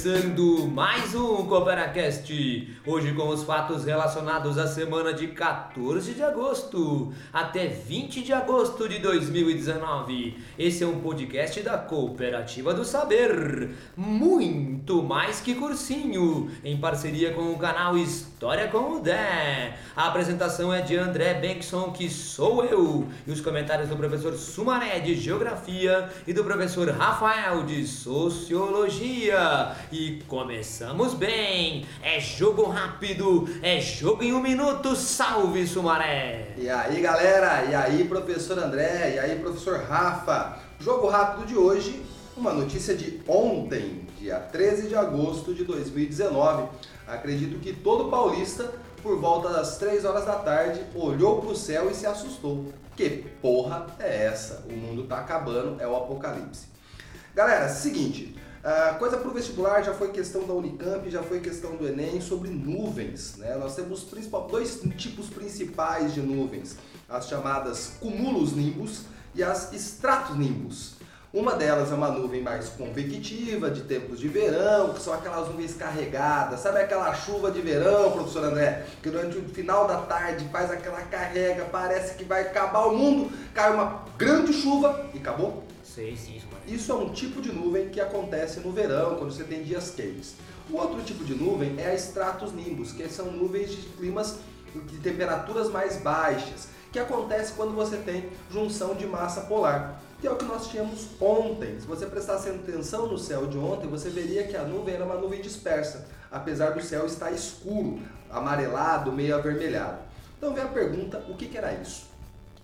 começando mais um Cooperacast. Hoje com os fatos relacionados à semana de 14 de agosto até 20 de agosto de 2019. Esse é um podcast da Cooperativa do Saber, muito mais que cursinho, em parceria com o canal História com o Dé. A apresentação é de André Benkson, que sou eu, e os comentários do professor Sumaré de Geografia e do professor Rafael de Sociologia. E começamos bem! É jogo rápido, é jogo em um minuto, salve Sumaré! E aí galera, e aí professor André, e aí professor Rafa. Jogo rápido de hoje, uma notícia de ontem, dia 13 de agosto de 2019. Acredito que todo paulista por volta das 3 horas da tarde, olhou para o céu e se assustou. Que porra é essa? O mundo está acabando, é o apocalipse. Galera, seguinte, a coisa para o vestibular já foi questão da Unicamp, já foi questão do Enem sobre nuvens. Né? Nós temos dois tipos principais de nuvens, as chamadas cumulus nimbus e as stratos nimbus. Uma delas é uma nuvem mais convectiva, de tempos de verão, que são aquelas nuvens carregadas. Sabe aquela chuva de verão, professor André? Que durante o final da tarde faz aquela carrega, parece que vai acabar o mundo, cai uma grande chuva e acabou? Sei, sim, isso, é um tipo de nuvem que acontece no verão, quando você tem dias quentes. O outro tipo de nuvem é a stratos nimbus, que são nuvens de climas de temperaturas mais baixas, que acontece quando você tem junção de massa polar que é o que nós tínhamos ontem. Se você prestasse atenção no céu de ontem, você veria que a nuvem era uma nuvem dispersa, apesar do céu estar escuro, amarelado, meio avermelhado. Então vem a pergunta, o que, que era isso?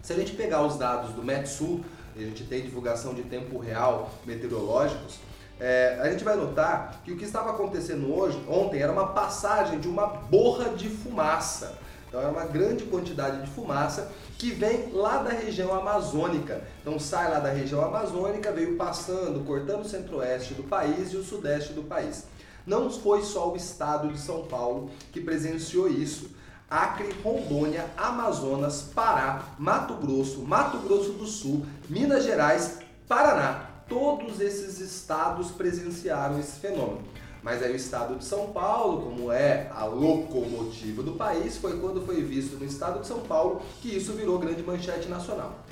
Se a gente pegar os dados do Metsul, a gente tem divulgação de tempo real meteorológicos, é, a gente vai notar que o que estava acontecendo hoje, ontem, era uma passagem de uma borra de fumaça. Então é uma grande quantidade de fumaça que vem lá da região amazônica. Então sai lá da região amazônica, veio passando, cortando o centro-oeste do país e o sudeste do país. Não foi só o estado de São Paulo que presenciou isso. Acre, Rondônia, Amazonas, Pará, Mato Grosso, Mato Grosso do Sul, Minas Gerais, Paraná. Todos esses estados presenciaram esse fenômeno. Mas aí o estado de São Paulo, como é a locomotiva do país, foi quando foi visto no estado de São Paulo que isso virou grande manchete nacional.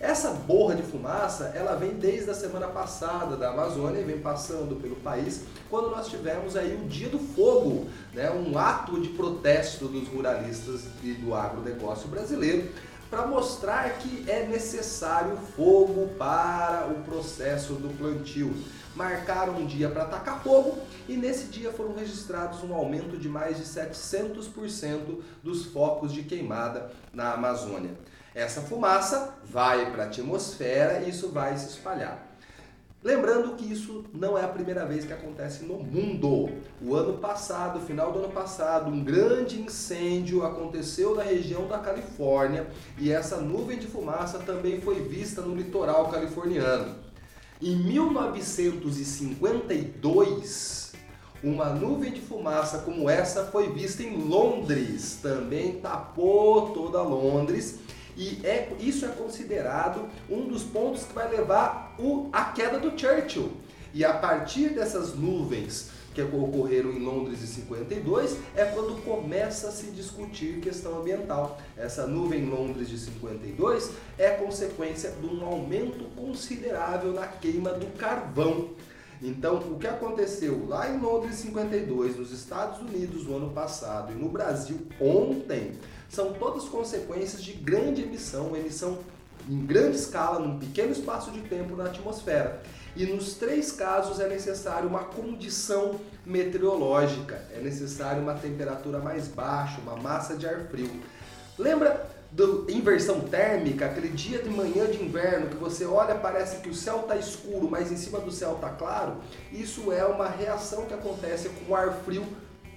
Essa borra de fumaça, ela vem desde a semana passada da Amazônia e vem passando pelo país, quando nós tivemos aí o Dia do Fogo, né, um ato de protesto dos ruralistas e do agronegócio brasileiro, para mostrar que é necessário fogo para o processo do plantio marcaram um dia para atacar fogo e nesse dia foram registrados um aumento de mais de 700% dos focos de queimada na Amazônia. Essa fumaça vai para a atmosfera e isso vai se espalhar. Lembrando que isso não é a primeira vez que acontece no mundo. O ano passado, final do ano passado, um grande incêndio aconteceu na região da Califórnia e essa nuvem de fumaça também foi vista no litoral californiano. Em 1952, uma nuvem de fumaça como essa foi vista em Londres, também tapou toda Londres. E é, isso é considerado um dos pontos que vai levar o, a queda do Churchill. E a partir dessas nuvens que ocorreram em Londres em 52, é quando começa a se discutir questão ambiental. Essa nuvem em Londres de 52 é consequência de um aumento considerável na queima do carvão. Então, o que aconteceu lá em Londres 52, nos Estados Unidos no ano passado e no Brasil ontem, são todas consequências de grande emissão, emissão em grande escala, num pequeno espaço de tempo na atmosfera. E nos três casos é necessário uma condição meteorológica, é necessário uma temperatura mais baixa, uma massa de ar frio. Lembra da inversão térmica, aquele dia de manhã de inverno que você olha, parece que o céu está escuro, mas em cima do céu está claro? Isso é uma reação que acontece com o ar frio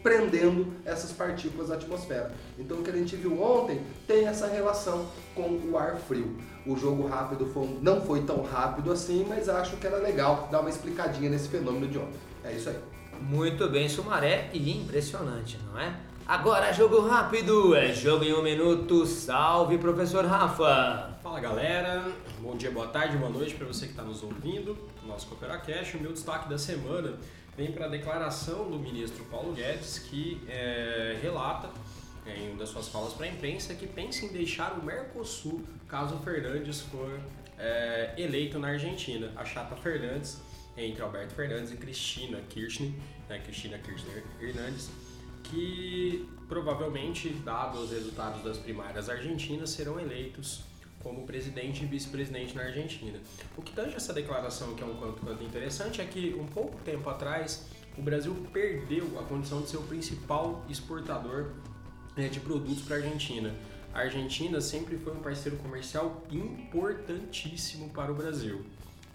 prendendo essas partículas à atmosfera. Então o que a gente viu ontem tem essa relação com o ar frio. O jogo rápido foi, não foi tão rápido assim, mas acho que era legal dar uma explicadinha nesse fenômeno de ontem. É isso aí. Muito bem, Sumaré, e impressionante, não é? Agora jogo rápido, é jogo em um minuto. Salve, professor Rafa! Fala galera, bom dia, boa tarde, boa noite para você que está nos ouvindo, nosso Cooperacast. O meu destaque da semana vem para a declaração do ministro Paulo Guedes, que é, relata é, em uma das suas falas para a imprensa que pensa em deixar o Mercosul caso Fernandes for é, eleito na Argentina. A chapa Fernandes, entre Alberto Fernandes e Cristina Kirchner, né, Cristina Kirchner Hernandes, que provavelmente, dados os resultados das primárias argentinas, serão eleitos como presidente e vice-presidente na Argentina. O que tange essa declaração, que é um quanto quanto interessante, é que um pouco tempo atrás o Brasil perdeu a condição de ser o principal exportador né, de produtos para a Argentina. A Argentina sempre foi um parceiro comercial importantíssimo para o Brasil.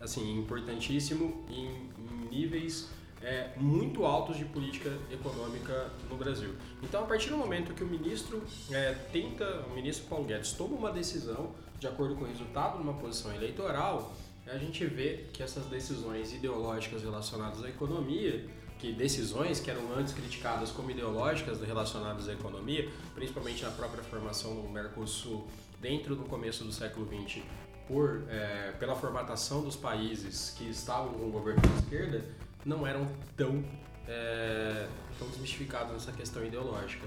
Assim, importantíssimo em, em níveis é, muito altos de política econômica no Brasil. Então, a partir do momento que o ministro é, tenta, o ministro Paulo Guedes toma uma decisão de acordo com o resultado de uma posição eleitoral, a gente vê que essas decisões ideológicas relacionadas à economia, que decisões que eram antes criticadas como ideológicas relacionadas à economia, principalmente na própria formação do Mercosul dentro do começo do século XX, por, é, pela formatação dos países que estavam com o governo de esquerda, não eram tão, é, tão desmistificados nessa questão ideológica.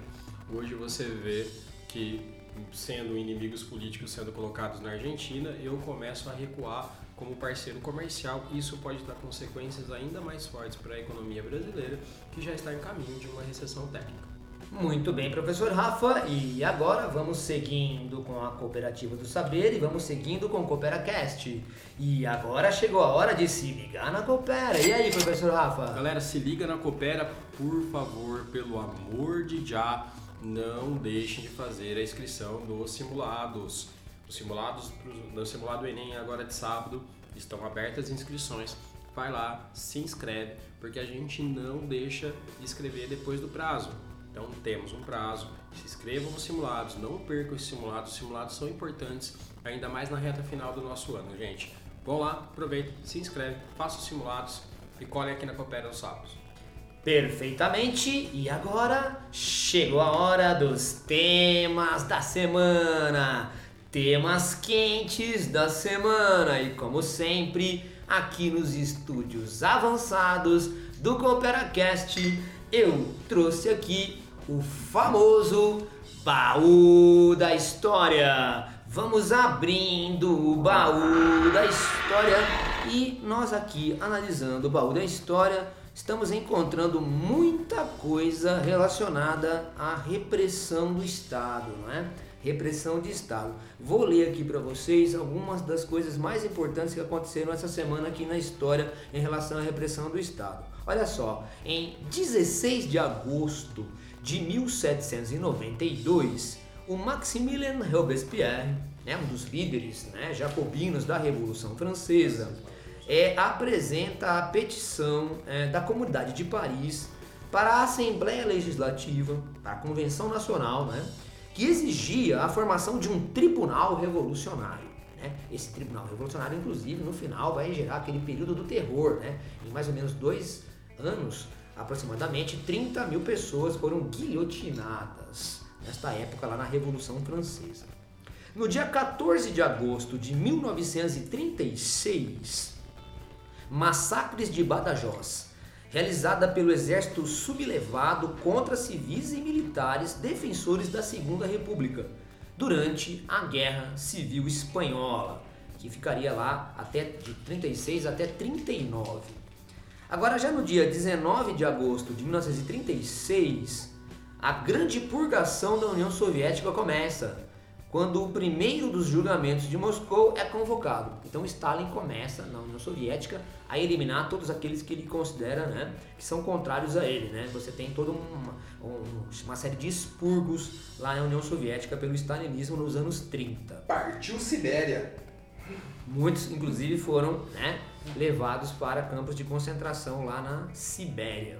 Hoje você vê que sendo inimigos políticos sendo colocados na Argentina, eu começo a recuar como parceiro comercial. Isso pode dar consequências ainda mais fortes para a economia brasileira, que já está em caminho de uma recessão técnica. Muito bem, professor Rafa. E agora vamos seguindo com a Cooperativa do Saber e vamos seguindo com o CooperaCast. E agora chegou a hora de se ligar na Coopera. E aí, professor Rafa? Galera, se liga na Coopera, por favor, pelo amor de já não deixem de fazer a inscrição dos simulados. Os simulados do simulado Enem agora de sábado estão abertas as inscrições. Vai lá, se inscreve, porque a gente não deixa de escrever depois do prazo. Então temos um prazo, se inscrevam nos simulados, não percam os simulados, os simulados são importantes, ainda mais na reta final do nosso ano, gente. Vão lá, aproveita, se inscreve, faça os simulados e colhem aqui na Coopera nos sábados. Perfeitamente, e agora chegou a hora dos temas da semana. Temas quentes da semana. E como sempre, aqui nos estúdios avançados do CooperaCast, eu trouxe aqui o famoso baú da história. Vamos abrindo o baú da história e nós aqui analisando o baú da história estamos encontrando muita coisa relacionada à repressão do Estado, não é? Repressão de Estado. Vou ler aqui para vocês algumas das coisas mais importantes que aconteceram essa semana aqui na história em relação à repressão do Estado. Olha só, em 16 de agosto de 1792, o Maximilien Robespierre, né, um dos líderes né, jacobinos da Revolução Francesa, é, apresenta a petição é, da Comunidade de Paris para a Assembleia Legislativa, para a Convenção Nacional, né, que exigia a formação de um tribunal revolucionário. Né? Esse tribunal revolucionário, inclusive, no final vai gerar aquele período do terror. Né? Em mais ou menos dois anos, aproximadamente 30 mil pessoas foram guilhotinadas nesta época lá na Revolução Francesa. No dia 14 de agosto de 1936, Massacres de Badajoz, realizada pelo exército sublevado contra civis e militares defensores da Segunda República durante a Guerra Civil Espanhola, que ficaria lá até de 36 até 39. Agora já no dia 19 de agosto de 1936, a grande purgação da União Soviética começa quando o primeiro dos julgamentos de Moscou é convocado. Então Stalin começa na União Soviética a eliminar todos aqueles que ele considera né, que são contrários a ele. Né? Você tem toda uma, uma série de expurgos lá na União Soviética pelo stalinismo nos anos 30. Partiu Sibéria. Muitos, inclusive, foram né, levados para campos de concentração lá na Sibéria.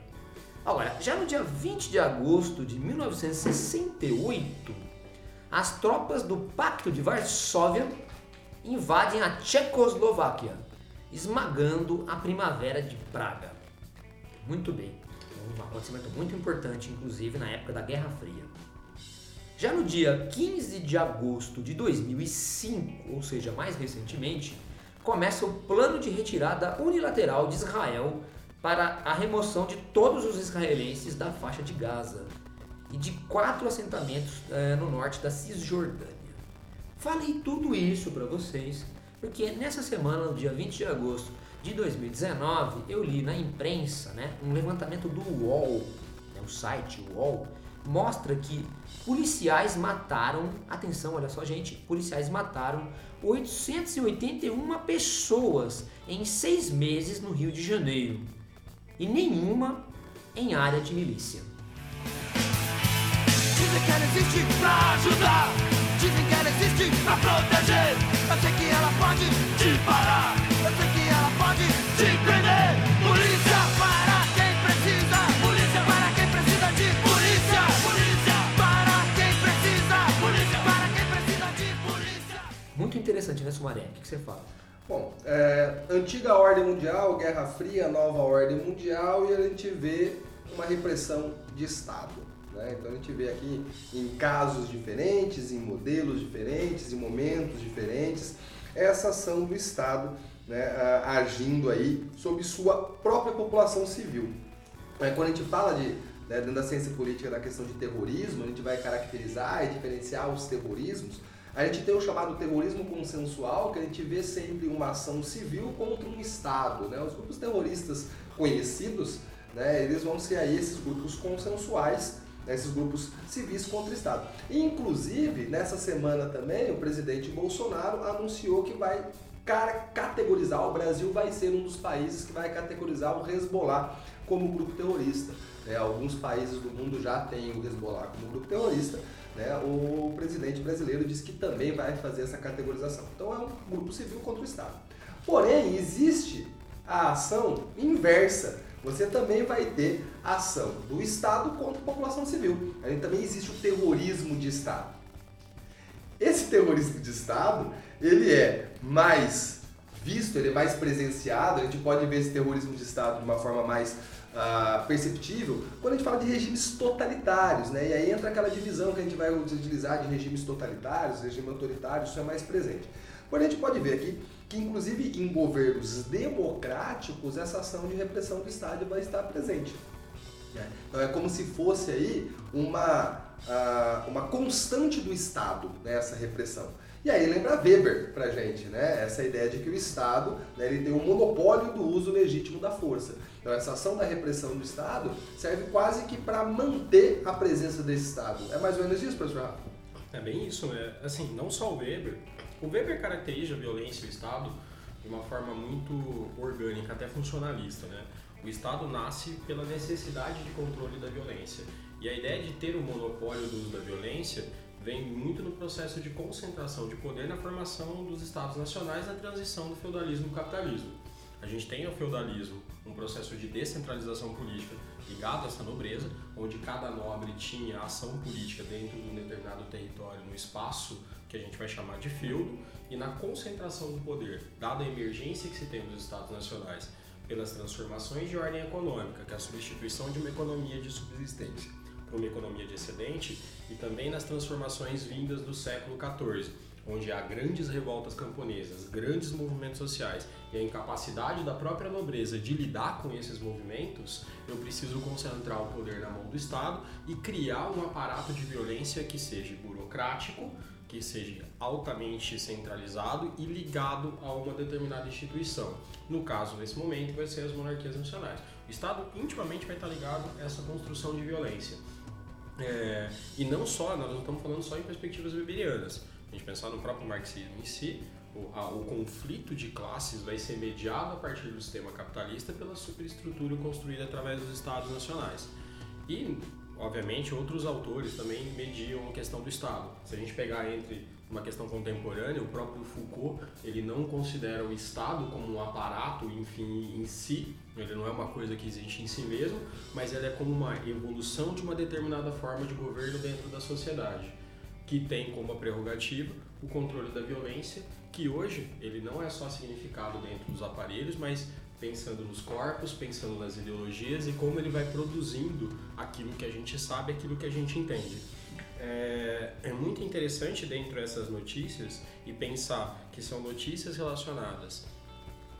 Agora, já no dia 20 de agosto de 1968, as tropas do Pacto de Varsóvia invadem a Tchecoslováquia, esmagando a Primavera de Praga. Muito bem, um acontecimento muito importante, inclusive na época da Guerra Fria. Já no dia 15 de agosto de 2005, ou seja, mais recentemente, começa o plano de retirada unilateral de Israel para a remoção de todos os israelenses da faixa de Gaza e de quatro assentamentos é, no norte da Cisjordânia. Falei tudo isso para vocês porque nessa semana, no dia 20 de agosto de 2019, eu li na imprensa né, um levantamento do UOL, né, o site UOL, mostra que policiais mataram, atenção, olha só gente, policiais mataram 881 pessoas em seis meses no Rio de Janeiro e nenhuma em área de milícia. Dizem que ela existe pra ajudar, dizem que ela existe pra proteger. Eu sei que ela pode te parar, eu sei que ela pode te prender. Polícia para quem precisa, polícia para quem precisa de polícia, polícia para quem precisa, polícia para quem precisa de polícia. Muito interessante, né, Sumaré? O que, que você fala? Bom, é, antiga ordem mundial, Guerra Fria, nova ordem mundial e a gente vê uma repressão de Estado. Né? Então a gente vê aqui em casos diferentes, em modelos diferentes, em momentos diferentes, essa ação do Estado né, agindo aí sobre sua própria população civil. É, quando a gente fala de, né, dentro da ciência política da questão de terrorismo, a gente vai caracterizar e diferenciar os terrorismos a gente tem o chamado terrorismo consensual, que a gente vê sempre uma ação civil contra um Estado. Né? Os grupos terroristas conhecidos, né, eles vão ser aí esses grupos consensuais, esses grupos civis contra o Estado. Inclusive, nessa semana também, o presidente Bolsonaro anunciou que vai categorizar, o Brasil vai ser um dos países que vai categorizar o Hezbollah como grupo terrorista. É, alguns países do mundo já têm o Hezbollah como grupo terrorista, né, o presidente brasileiro disse que também vai fazer essa categorização. Então é um grupo civil contra o Estado. Porém, existe a ação inversa. Você também vai ter ação do Estado contra a população civil. Aí também existe o terrorismo de Estado. Esse terrorismo de Estado, ele é mais visto, ele é mais presenciado, a gente pode ver esse terrorismo de Estado de uma forma mais uh, perceptível quando a gente fala de regimes totalitários, né? E aí entra aquela divisão que a gente vai utilizar de regimes totalitários, regime autoritário, isso é mais presente. Porém, a gente pode ver aqui que, inclusive, em governos democráticos, essa ação de repressão do Estado vai estar presente. Né? Então, é como se fosse aí uma, uma constante do Estado, né, essa repressão. E aí lembra Weber pra gente, né? Essa ideia de que o Estado né, ele tem um monopólio do uso legítimo da força. Então essa ação da repressão do Estado serve quase que para manter a presença desse Estado. É mais ou menos isso, professor Rafa? É bem isso, né? Assim, não só o Weber. O Weber caracteriza a violência e o Estado de uma forma muito orgânica, até funcionalista, né? O Estado nasce pela necessidade de controle da violência. E a ideia de ter o monopólio do uso da violência vem muito no processo de concentração de poder na formação dos estados nacionais na transição do feudalismo ao capitalismo. A gente tem o feudalismo, um processo de descentralização política ligado a essa nobreza, onde cada nobre tinha ação política dentro de um determinado território, no espaço que a gente vai chamar de feudo, e na concentração do poder, dada a emergência que se tem nos estados nacionais pelas transformações de ordem econômica, que é a substituição de uma economia de subsistência por uma economia de excedente, e também nas transformações vindas do século XIV, onde há grandes revoltas camponesas, grandes movimentos sociais e a incapacidade da própria nobreza de lidar com esses movimentos, eu preciso concentrar o poder na mão do Estado e criar um aparato de violência que seja burocrático, que seja altamente centralizado e ligado a uma determinada instituição. No caso, nesse momento, vai ser as monarquias nacionais. O Estado intimamente vai estar ligado a essa construção de violência. É, e não só, nós não estamos falando só em perspectivas weberianas. A gente pensar no próprio marxismo em si, o, a, o, conflito de classes vai ser mediado a partir do sistema capitalista pela superestrutura construída através dos estados nacionais. E, obviamente, outros autores também mediam a questão do Estado. Se a gente pegar entre uma questão contemporânea, o próprio Foucault ele não considera o Estado como um aparato enfim, em si, ele não é uma coisa que existe em si mesmo, mas ele é como uma evolução de uma determinada forma de governo dentro da sociedade, que tem como prerrogativa o controle da violência, que hoje ele não é só significado dentro dos aparelhos, mas pensando nos corpos, pensando nas ideologias e como ele vai produzindo aquilo que a gente sabe, aquilo que a gente entende. É, é muito interessante dentro dessas notícias e pensar que são notícias relacionadas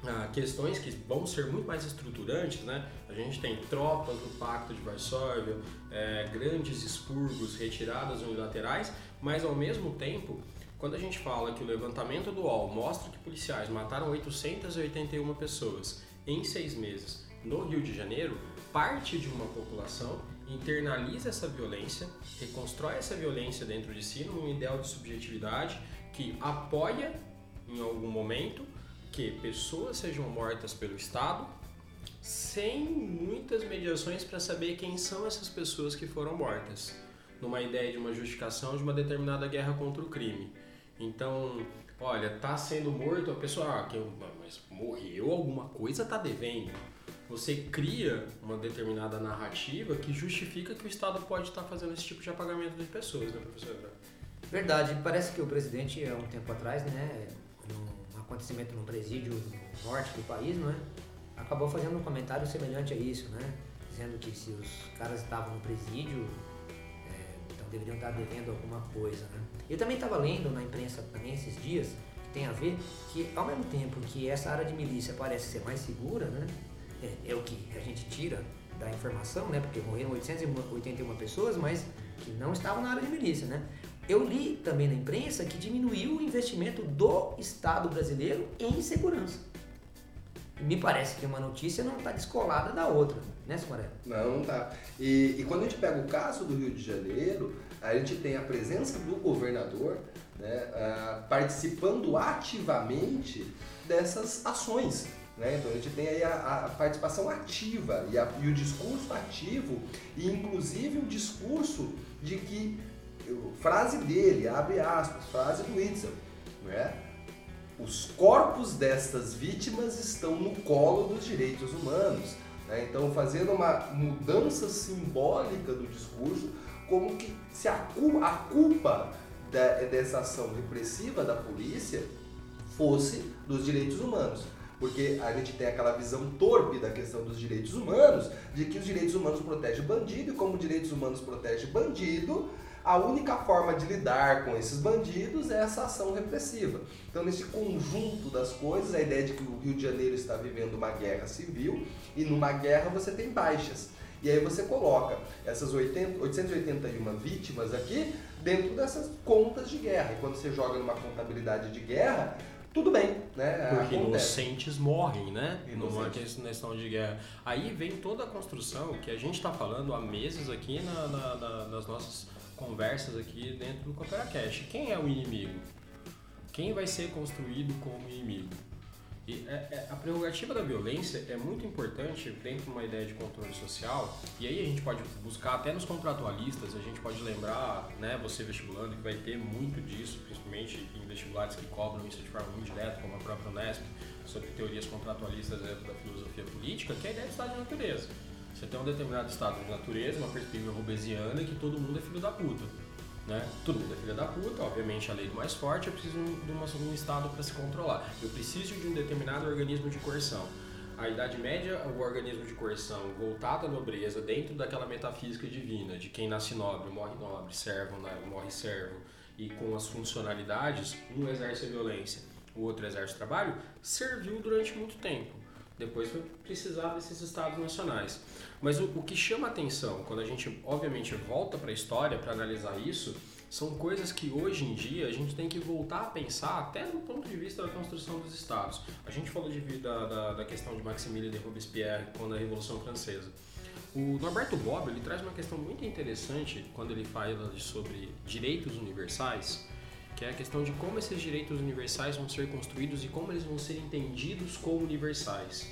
ah, questões que vão ser muito mais estruturantes, né? A gente tem tropas do Pacto de Varsóvia, é, grandes expurgos, retiradas unilaterais, mas ao mesmo tempo, quando a gente fala que o levantamento do UOL mostra que policiais mataram 881 pessoas em seis meses no Rio de Janeiro, parte de uma população internaliza essa violência, reconstrói essa violência dentro de si num ideal de subjetividade que apoia em algum momento que pessoas sejam mortas pelo Estado sem muitas mediações para saber quem são essas pessoas que foram mortas, numa ideia de uma justificação de uma determinada guerra contra o crime. Então, olha, tá sendo morto a pessoa, ah, que, mas morreu, alguma coisa tá devendo. Você cria uma determinada narrativa que justifica que o Estado pode estar tá fazendo esse tipo de apagamento de pessoas, né, professor? Verdade. Parece que o presidente, há um tempo atrás, né, num acontecimento no presídio no norte do país, não é? acabou fazendo um comentário semelhante a isso, né? Dizendo que se os caras estavam no presídio, deveriam estar devendo alguma coisa, né? Eu também estava lendo na imprensa também esses dias, que tem a ver, que ao mesmo tempo que essa área de milícia parece ser mais segura, né? É, é o que a gente tira da informação, né? Porque morreram 881 pessoas, mas que não estavam na área de milícia, né? Eu li também na imprensa que diminuiu o investimento do Estado brasileiro em segurança. Me parece que uma notícia não está descolada da outra, né, Sumaré? Não, está. E, e, quando a gente pega o caso do Rio de Janeiro, a gente tem a presença do governador né, uh, participando ativamente dessas ações. Né? Então a gente tem aí a, a participação ativa e, a, e, o discurso ativo, e inclusive o discurso de que, frase dele, abre aspas, frase do Itzel, né? os corpos destas vítimas estão no colo dos direitos humanos. Né? Então, fazendo uma mudança simbólica do discurso, como que se a culpa, a culpa dessa ação repressiva da polícia fosse dos direitos humanos. Porque a gente tem aquela visão torpe da questão dos direitos humanos, de que os direitos humanos protegem bandido, e como direitos humanos protegem bandido, a única forma de lidar com esses bandidos é essa ação repressiva. Então, nesse conjunto das coisas, a ideia de que o Rio de Janeiro está vivendo uma guerra civil e numa guerra você tem baixas. E aí você coloca essas 80, 881 vítimas aqui dentro dessas contas de guerra. E quando você joga numa contabilidade de guerra, tudo bem, né? Porque Acontece. inocentes morrem, né? Inocentes. Numa questão de guerra. Aí vem toda a construção que a gente está falando há meses aqui na, na, na, nas nossas conversas aqui dentro do Coopera Cash. Quem é o inimigo? Quem vai ser construído como inimigo? E é, é, a prerrogativa da violência é muito importante dentro de uma ideia de controle social, e aí a gente pode buscar até nos contratualistas, a gente pode lembrar, né, você vestibulando, que vai ter muito disso, principalmente em vestibulares que cobram isso de forma indireta, como a própria Unesp, sobre teorias contratualistas da filosofia política, que é a ideia de estado de natureza. Você tem um determinado estado de natureza, uma perspectiva robesiana, que todo mundo é filho da puta. Né? Todo mundo é filho da puta, obviamente a lei do mais forte, eu preciso de, uma, de um Estado para se controlar. Eu preciso de um determinado organismo de coerção. A Idade Média, o organismo de coerção voltado à nobreza, dentro daquela metafísica divina, de quem nasce nobre morre nobre, servo né? morre servo, e com as funcionalidades, um exerce a violência, o outro exerce o trabalho, serviu durante muito tempo. Depois foi precisar desses estados nacionais. Mas o, o que chama atenção, quando a gente, obviamente, volta para a história para analisar isso, são coisas que hoje em dia a gente tem que voltar a pensar até do ponto de vista da construção dos estados. A gente falou de, da, da, da questão de Maximilien de Robespierre quando a Revolução Francesa. O Norberto Bob ele traz uma questão muito interessante quando ele fala sobre direitos universais, que é a questão de como esses direitos universais vão ser construídos e como eles vão ser entendidos como universais.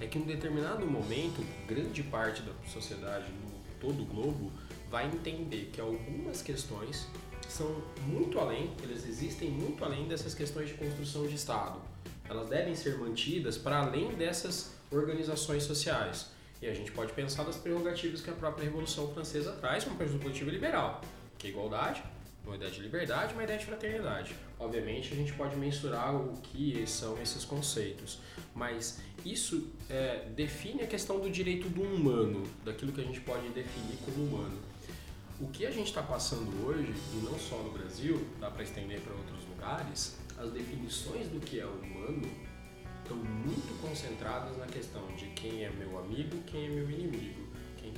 É que em um determinado momento, grande parte da sociedade no todo o globo vai entender que algumas questões são muito além, eles existem muito além dessas questões de construção de Estado. Elas devem ser mantidas para além dessas organizações sociais. E a gente pode pensar nas prerrogativas que a própria Revolução Francesa traz, uma perspectiva liberal, que é igualdade, uma ideia de liberdade, uma ideia de fraternidade. Obviamente, a gente pode mensurar o que são esses conceitos, mas isso é, define a questão do direito do humano, daquilo que a gente pode definir como humano. O que a gente está passando hoje, e não só no Brasil, dá para estender para outros lugares, as definições do que é humano estão muito concentradas na questão de quem é meu amigo, quem é meu inimigo,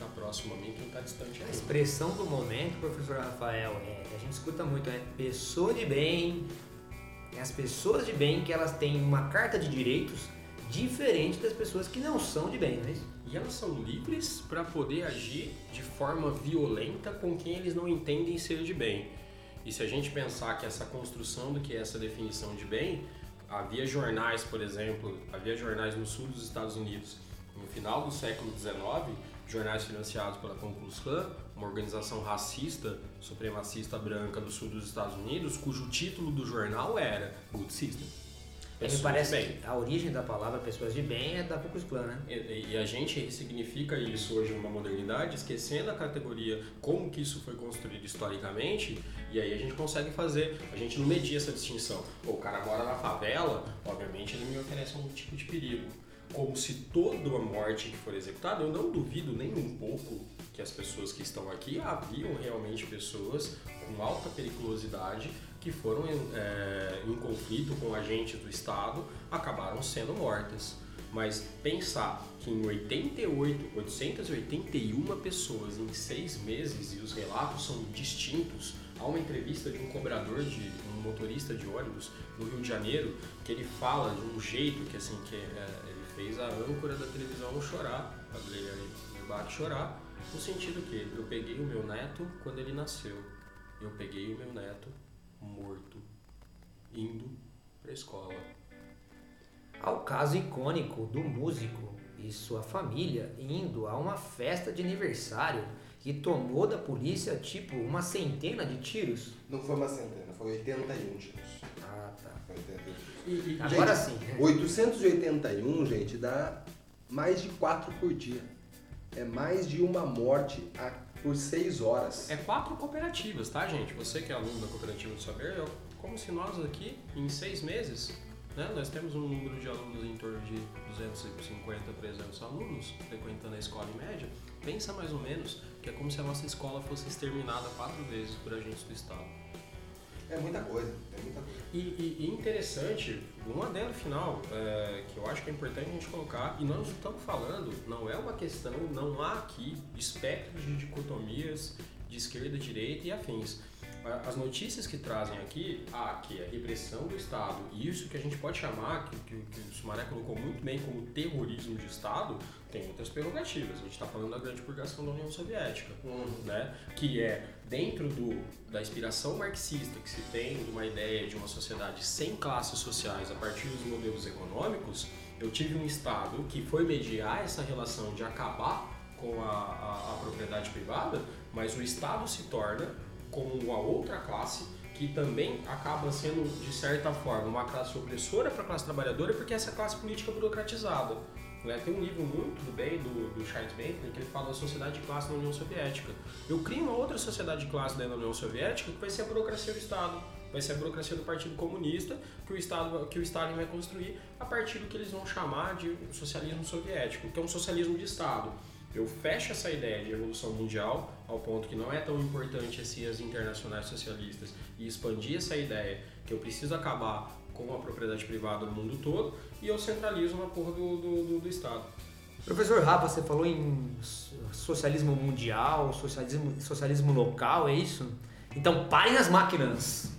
está próximo a mim, quem está distante a A expressão do momento, professor Rafael, é, a gente escuta muito, é pessoa de bem. É as pessoas de bem que elas têm uma carta de direitos diferente das pessoas que não são de bem, não é isso? E elas são livres para poder agir de forma violenta com quem eles não entendem ser de bem. E se a gente pensar que essa construção do que é essa definição de bem, havia jornais, por exemplo, havia jornais no sul dos Estados Unidos, no final do século XIX, jornais financiados pela Ku Klux Klan, uma organização racista, supremacista branca do sul dos Estados Unidos, cujo título do jornal era Good System. Me Pessoas parece de bem. que a origem da palavra pessoas de bem é da Ku Klux Klan, né? E, e a gente ressignifica isso hoje numa modernidade, esquecendo a categoria como que isso foi construído historicamente, e aí a gente consegue fazer, a gente não media essa distinção. Pô, o cara mora na favela, obviamente ele me oferece um tipo de perigo. Como se toda a morte que for executada, eu não duvido nem um pouco que as pessoas que estão aqui haviam realmente pessoas com alta periculosidade que foram é, em conflito com agentes do Estado, acabaram sendo mortas. Mas pensar que em 88, 881 pessoas em seis meses, e os relatos são distintos, há uma entrevista de um cobrador, de um motorista de ônibus no Rio de Janeiro, que ele fala de um jeito que assim, que é, ele fez a âncora da televisão chorar, a Glória Bach chorar, no sentido que eu peguei o meu neto quando ele nasceu, eu peguei o meu neto morto, indo para a escola. Ao caso icônico do músico e sua família indo a uma festa de aniversário que tomou da polícia tipo uma centena de tiros. Não foi uma centena, foi 81 tiros. Ah, tá. Foi 81 tiros. Agora Gente, sim. 881, gente, dá mais de 4 por dia. É mais de uma morte a- por 6 horas. É quatro cooperativas, tá, gente? Você que é aluno da cooperativa do saber, é como se nós aqui, em seis meses, né, nós temos um número de alunos em torno de 250, 300 alunos frequentando a escola em média. Pensa mais ou menos que é como se a nossa escola fosse exterminada quatro vezes por agentes do Estado. É muita coisa, é muita coisa. E, e- e interessante, um adendo final é, que eu acho que é importante a gente colocar, e nós estamos falando, não é uma questão, não há aqui espectros de dicotomias de esquerda, direita e afins. A- As notícias que trazem aqui, ah, que é repressão do Estado, e isso que a gente pode chamar, que, que- que o Sumaré colocou muito bem como terrorismo de Estado, tem outras prerrogativas. A gente está falando da grande purgação da União Soviética, né? que é dentro do, da inspiração marxista que se tem de uma ideia de uma sociedade sem classes sociais a partir dos modelos econômicos, eu tive um Estado que foi mediar essa relação de acabar com a, a- a propriedade privada, mas o Estado se torna como uma outra classe que também acaba sendo, de certa forma, uma classe opressora para a classe trabalhadora, porque essa classe política é burocratizada. Né? Tem um livro muito bem do, do Charles Bentley que ele fala da sociedade de classe na União Soviética. Eu crio uma outra sociedade de classe dentro da União Soviética que vai ser a burocracia do Estado, vai ser a burocracia do Partido Comunista que o Estado que o Stalin vai construir a partir do que eles vão chamar de socialismo soviético, que é um socialismo de Estado. Eu fecho essa ideia de evolução mundial ao ponto que não é tão importante assim as internacionais socialistas e expandir essa ideia que eu preciso acabar com a propriedade privada no mundo todo e eu centralizo na porra do, do, do- do Estado. Professor Rafa, você falou em so- socialismo mundial, socialismo, socialismo local, é isso? Então parem as máquinas!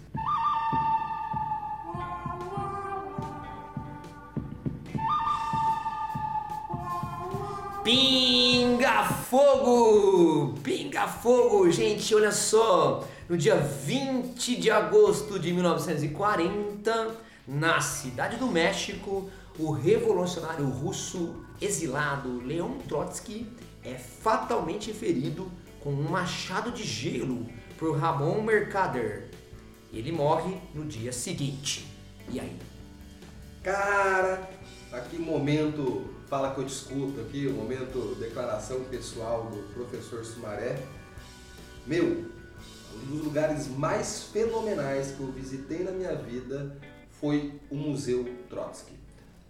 Pinga Fogo! Pinga Fogo! Gente, olha só! No dia 20 de agosto de 1940, na cidade do México, o revolucionário russo exilado Leon Trotsky é fatalmente ferido com um machado de gelo por Ramon Mercader. Ele morre no dia seguinte. E aí? Cara, aqui momento fala que eu te escuto aqui, o momento declaração pessoal do professor Sumaré. Meu, um dos lugares mais fenomenais que eu visitei na minha vida foi o Museu Trotsky.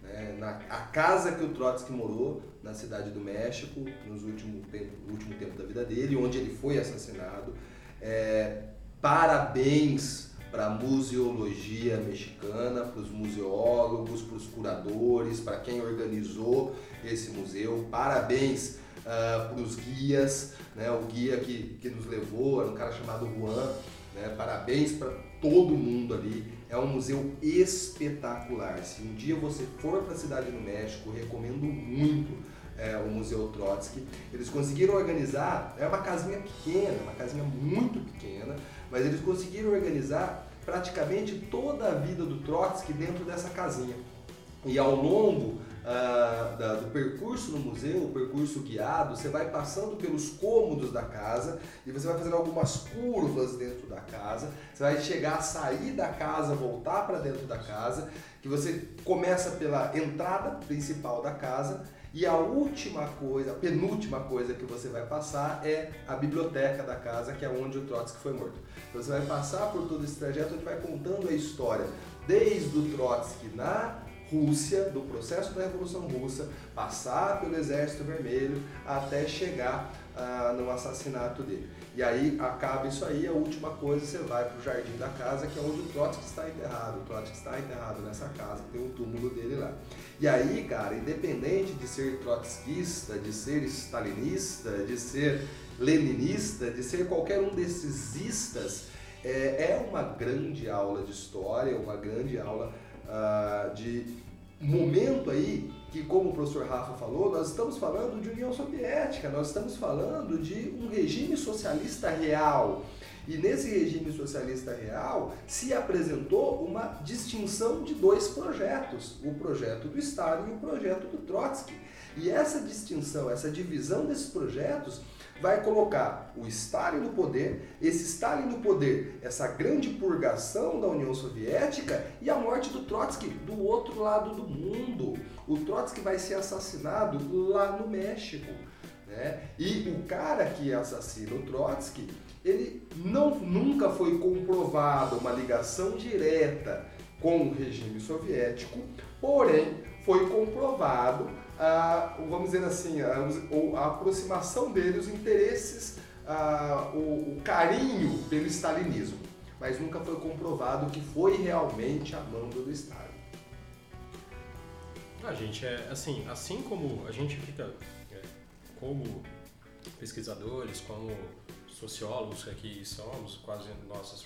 né? Na, a casa que o Trotsky morou na cidade do México, nos últimos tempo, no último tempo da vida dele, onde ele foi assassinado. É, parabéns para a museologia mexicana, para os museólogos, para os curadores, para quem organizou esse museu. Parabéns uh, para os guias, né? o guia que, que nos levou era um cara chamado Juan. Né? Parabéns para todo mundo ali. É um museu espetacular. Se um dia você for para a cidade do México, recomendo muito é, o Museu Trotsky. Eles conseguiram organizar, é uma casinha pequena, uma casinha muito pequena, mas eles conseguiram organizar praticamente toda a vida do Trotsky dentro dessa casinha. E ao longo uh, da, do percurso no museu, o percurso guiado, você vai passando pelos cômodos da casa e você vai fazendo algumas curvas dentro da casa. Você vai chegar a sair da casa, voltar para dentro da casa, que você começa pela entrada principal da casa e a última coisa, a penúltima coisa que você vai passar é a biblioteca da casa, que é onde o Trotsky foi morto. Então, você vai passar por todo esse trajeto, onde vai contando a história, desde o Trotsky na Rússia, do processo da Revolução Russa, passar pelo Exército Vermelho até chegar ah, no assassinato dele. E aí acaba isso aí, a última coisa você vai para o jardim da casa, que é onde o Trotsky está enterrado. O Trotsky está enterrado nessa casa, tem o túmulo dele lá. E aí, cara, independente de ser trotskista, de ser stalinista, de ser leninista, de ser qualquer um desses istas, é, é uma grande aula de história, uma grande aula uh, de momento aí que, como o professor Rafa falou, nós estamos falando de União Soviética, nós estamos falando de um regime socialista real. E nesse regime socialista real se apresentou uma distinção de dois projetos, o projeto do Stalin e o projeto do Trotsky. E essa distinção, essa divisão desses projetos vai colocar o Stalin no poder, esse Stalin no poder, essa grande purgação da União Soviética e a morte do Trotsky do outro lado do mundo. O Trotsky vai ser assassinado lá no México. Né? E o cara que assassina o Trotsky, ele não, nunca foi comprovado uma ligação direta com o regime soviético, porém foi comprovado a, vamos dizer assim, a, a aproximação dele, os interesses, a, o, o carinho pelo stalinismo. Mas nunca foi comprovado que foi realmente a mando do Stalin. A gente é assim, assim como a gente fica é, como pesquisadores, como sociólogos que somos, quase nossas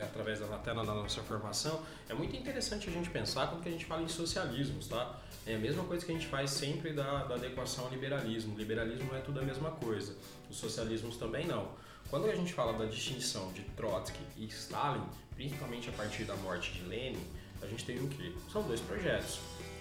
através da até na nossa formação, é muito interessante a gente pensar quando a gente fala em socialismos, tá? É a mesma coisa que a gente faz sempre da, da adequação ao liberalismo. O liberalismo não é tudo a mesma coisa. Os socialismos também não. Quando a gente fala da distinção de Trotsky e Stalin, principalmente a partir da morte de Lenin, a gente tem o quê? São dois projetos.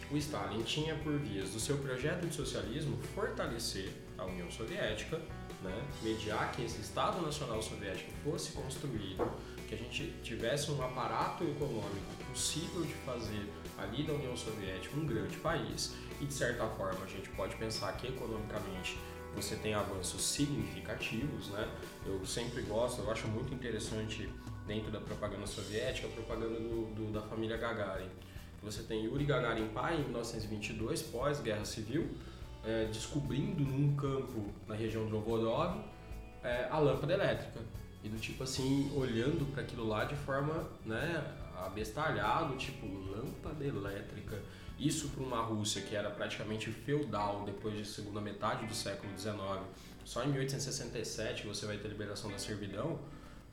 O Stalin tinha por vias do seu projeto de socialismo fortalecer a União Soviética, né? mediar que esse Estado Nacional Soviético fosse construído, que a gente tivesse um aparato econômico possível de fazer ali da União Soviética um grande país e de certa forma a gente pode pensar que economicamente você tem avanços significativos, né? Eu sempre gosto, eu acho muito interessante dentro da propaganda soviética a propaganda do, do, da família Gagarin. Você tem Yuri Gagarin pai em 1922, pós-guerra civil, é, descobrindo num campo na região de Novodov é, a lâmpada elétrica. E do tipo assim, olhando para aquilo lá de forma né, abestalhado, tipo lâmpada elétrica. Isso para uma Rússia que era praticamente feudal depois da segunda metade do século XIX. Só em 1867 você vai ter liberação da servidão.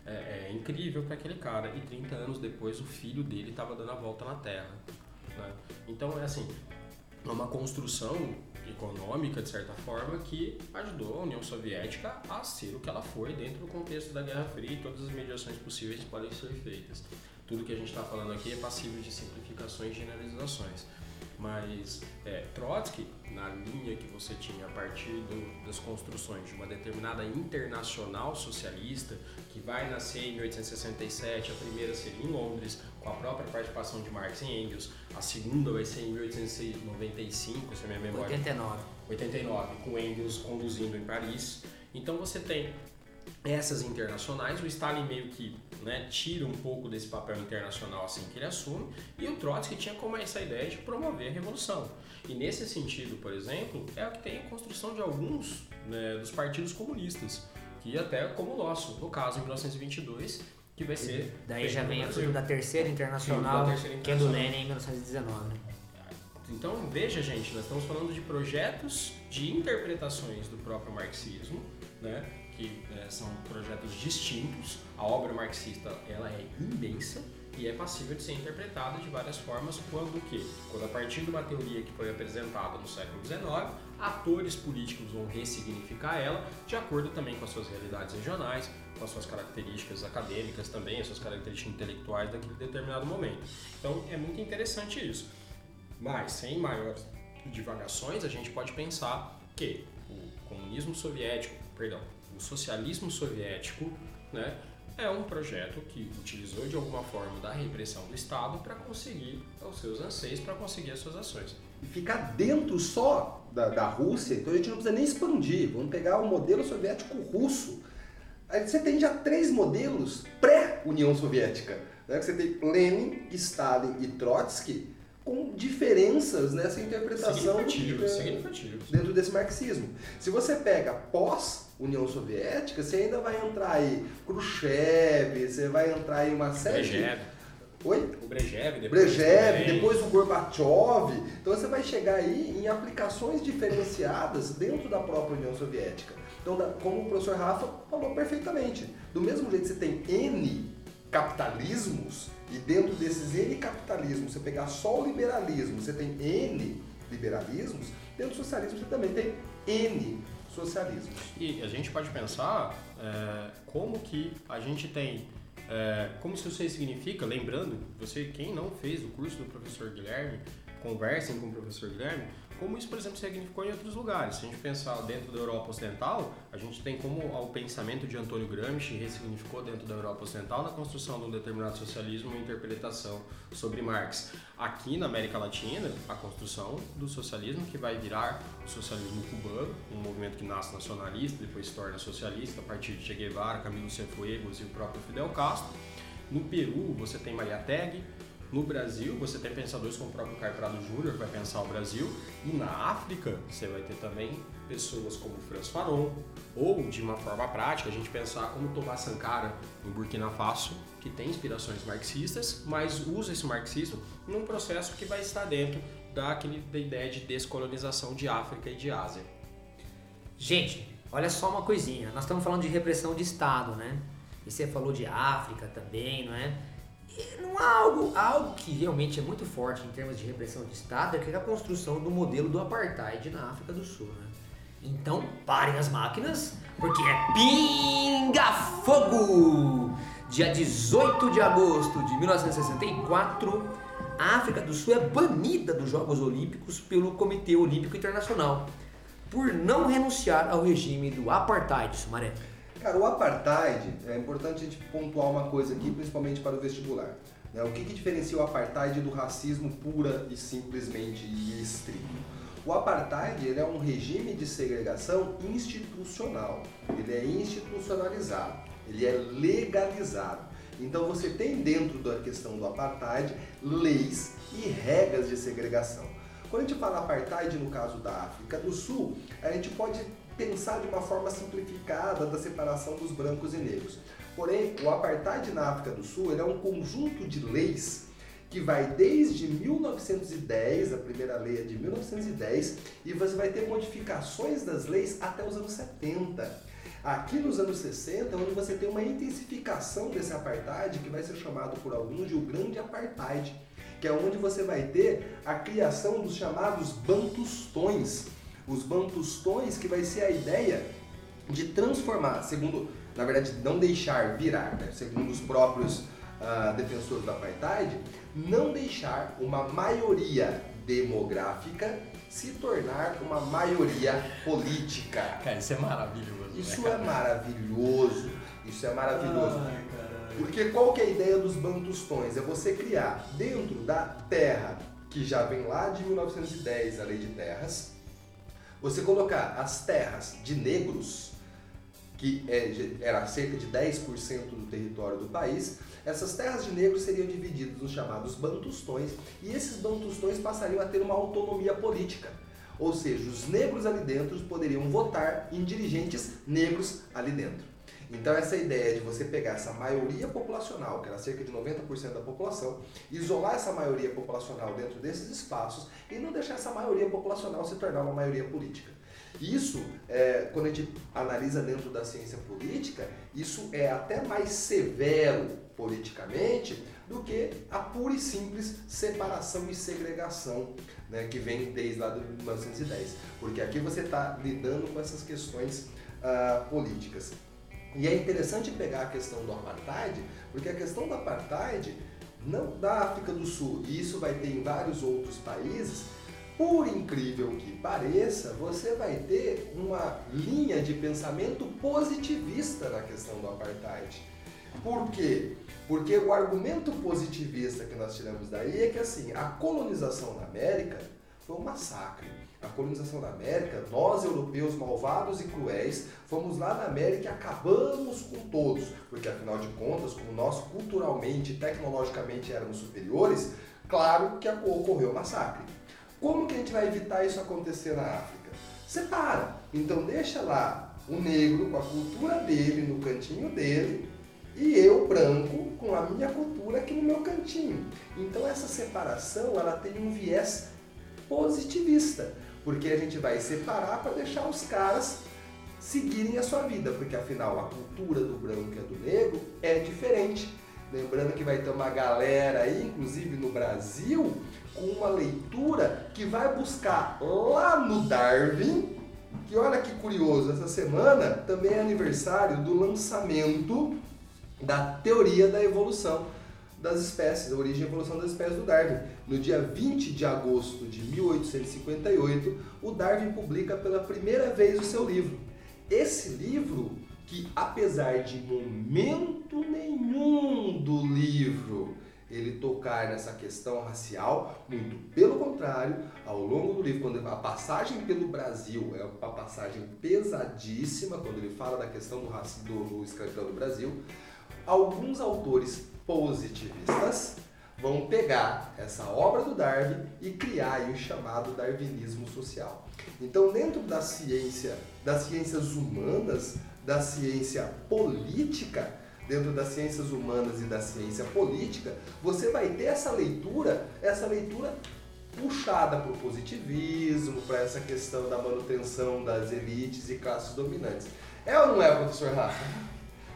É, é incrível para aquele cara. E 30 anos depois o filho dele estava dando a volta na Terra. Né? Então é assim, é uma construção econômica, de certa forma, que ajudou a União Soviética a ser o que ela foi dentro do contexto da Guerra Fria e todas as mediações possíveis podem ser feitas tudo que a gente está falando aqui é passível de simplificações e generalizações. Mas é, Trotsky, na linha que você tinha a partir do, das construções de uma determinada internacional socialista, que vai nascer em 1867, a primeira seria em Londres, com a própria participação de Marx e Engels, a segunda vai ser em 1895, se a minha memória... 89. 89, com Engels conduzindo em Paris. Então você tem essas internacionais, o Stalin meio que né, tira um pouco desse papel internacional assim que ele assume, e o Trotsky tinha como essa ideia de promover a revolução. E nesse sentido, por exemplo, é o que tem a construção de alguns né, dos partidos comunistas, que até como o nosso, no caso, em 1922, que vai ser. Daí já vem a fruto da terceira internacional, Sim, da terceira que é do. Lenin em 1919. né? Então veja, gente, nós estamos falando de projetos de interpretações do próprio marxismo, né? Que eh, são projetos distintos. A obra marxista ela é imensa e é passível de ser interpretada de várias formas quando quê? Quando a partir de uma teoria que foi apresentada no século XIX, atores políticos vão ressignificar ela de acordo também com as suas realidades regionais, com as suas características acadêmicas também, as suas características intelectuais daquele determinado momento. Então é muito interessante isso. Mas, sem maiores divagações, a gente pode pensar que o comunismo soviético, perdão, o socialismo soviético, né, é um projeto que utilizou de alguma forma da repressão do Estado para conseguir os seus anseios, para conseguir as suas ações. E ficar dentro só da, da Rússia, então a gente não precisa nem expandir. Vamos pegar o modelo soviético russo. Aí você tem já três modelos pré-União Soviética. Né? Você tem Lenin, Stalin e Trotsky com diferenças nessa interpretação Significativos, de- significativos. dentro desse marxismo. Se você pega pós-União Soviética, você ainda vai entrar aí Khrushchev, você vai entrar aí uma série Oi? o Brejev, depois Brejev, depois o Gorbachev. Então você vai chegar aí em aplicações diferenciadas dentro da própria União Soviética. Então, como o professor Rafa falou perfeitamente, do mesmo jeito que você tem N capitalismos, e dentro desses N capitalismos, você pegar só o liberalismo, você tem N liberalismos, dentro do socialismo você também tem N socialismos. E a gente pode pensar é, como que a gente tem, é, como isso significa, lembrando, você quem não fez o curso do professor Guilherme, conversem com o professor Guilherme, como isso, por exemplo, significou em outros lugares. Se a gente pensar dentro da Europa Ocidental, a gente tem como o pensamento de Antônio Gramsci ressignificou dentro da Europa Ocidental na construção de um determinado socialismo uma interpretação sobre Marx. Aqui na América Latina, a construção do socialismo que vai virar o socialismo cubano, um movimento que nasce nacionalista, depois se torna socialista a partir de Che Guevara, Camilo Cienfuegos e o próprio Fidel Castro. No Peru, você tem Maria. No Brasil, você tem pensadores como o próprio Caio Prado Júnior, que vai pensar o Brasil. E na África, você vai ter também pessoas como Franz Fanon, ou de uma forma prática, a gente pensar como Thomas Sankara em Burkina Faso, que tem inspirações marxistas, mas usa esse marxismo num processo que vai estar dentro daquele, da ideia de descolonização de África e de Ásia. Gente, olha só uma coisinha. Nós estamos falando de repressão de Estado, né? E você falou de África também, não é? Não há algo, algo que realmente é muito forte em termos de repressão de Estado é que é a construção do modelo do apartheid na África do Sul, né? Então, parem as máquinas, porque é Pinga Fogo! Dia 18 de agosto de 1964, a África do Sul é banida dos Jogos Olímpicos pelo Comitê Olímpico Internacional por não renunciar ao regime do apartheid, Sumaré. Cara, o apartheid, é importante a gente pontuar uma coisa aqui, principalmente para o vestibular. né? O que, que diferencia o apartheid do racismo pura e simplesmente e estrito? O apartheid ele é um regime de segregação institucional, ele é institucionalizado, ele é legalizado. Então você tem dentro da questão do apartheid leis e regras de segregação. Quando a gente fala apartheid no caso da África do Sul, a gente pode pensar de uma forma simplificada da separação dos brancos e negros. Porém, o apartheid na África do Sul ele é um conjunto de leis que vai desde 1910, a primeira lei é de 1910, e você vai ter modificações das leis até os anos 70. Aqui nos anos 60, é onde você tem uma intensificação desse apartheid, que vai ser chamado por alguns de o grande apartheid, que é onde você vai ter a criação dos chamados bantustões. Os bantustões que vai ser a ideia de transformar, segundo, na verdade, não deixar virar, né? segundo os próprios ah, defensores do apartheid, não deixar uma maioria demográfica se tornar uma maioria política. Cara, isso é maravilhoso. Isso é maravilhoso. Isso é maravilhoso. Porque qual que é a ideia dos bantustões? É você criar dentro da terra, que já vem lá de 1910, a lei de terras, você colocar as terras de negros, que é- era cerca de 10% do território do país, essas terras de negros seriam divididas nos chamados bantustões, e esses bantustões passariam a ter uma autonomia política. Ou seja, os negros ali dentro poderiam votar em dirigentes negros ali dentro. Então essa ideia de você pegar essa maioria populacional, que era cerca de 90% da população, isolar essa maioria populacional dentro desses espaços e não deixar essa maioria populacional se tornar uma maioria política. Isso, é, quando a gente analisa dentro da ciência política, isso é até mais severo politicamente do que a pura e simples separação e segregação né, que vem desde lá de 1910. Porque aqui você está lidando com essas questões uh, políticas. E é interessante pegar a questão do apartheid, porque a questão do apartheid, não da África do Sul, e isso vai ter em vários outros países, por incrível que pareça, você vai ter uma linha de pensamento positivista na questão do apartheid. Por quê? Porque o argumento positivista que nós tiramos daí é que assim, a colonização na América foi um massacre. A colonização da América, nós europeus malvados e cruéis, fomos lá na América e acabamos com todos, porque afinal de contas, como nós culturalmente e tecnologicamente éramos superiores, claro que ocorreu o massacre. Como que a gente vai evitar isso acontecer na África? Separa. Então deixa lá o negro com a cultura dele no cantinho dele e eu branco com a minha cultura aqui no meu cantinho. Então essa separação ela tem um viés positivista, porque a gente vai separar para deixar os caras seguirem a sua vida, porque afinal a cultura do branco e a do negro é diferente. Lembrando que vai ter uma galera aí, inclusive no Brasil, com uma leitura que vai buscar lá no Darwin, que olha que curioso, essa semana também é aniversário do lançamento da teoria da evolução das espécies, da origem e evolução das espécies do Darwin. No dia 20 de agosto de 1858, o Darwin publica pela primeira vez o seu livro. Esse livro, que apesar de momento nenhum do livro ele tocar nessa questão racial, muito pelo contrário, ao longo do livro, quando a passagem pelo Brasil é uma passagem pesadíssima, quando ele fala da questão do racismo do escravidão do Brasil, alguns autores positivistas vão pegar essa obra do Darwin e criar o chamado darwinismo social. Então, dentro da ciência, das ciências humanas, da ciência política, dentro das ciências humanas e da ciência política, você vai ter essa leitura, essa leitura puxada para o positivismo, para essa questão da manutenção das elites e classes dominantes. É ou não é, professor Rafa?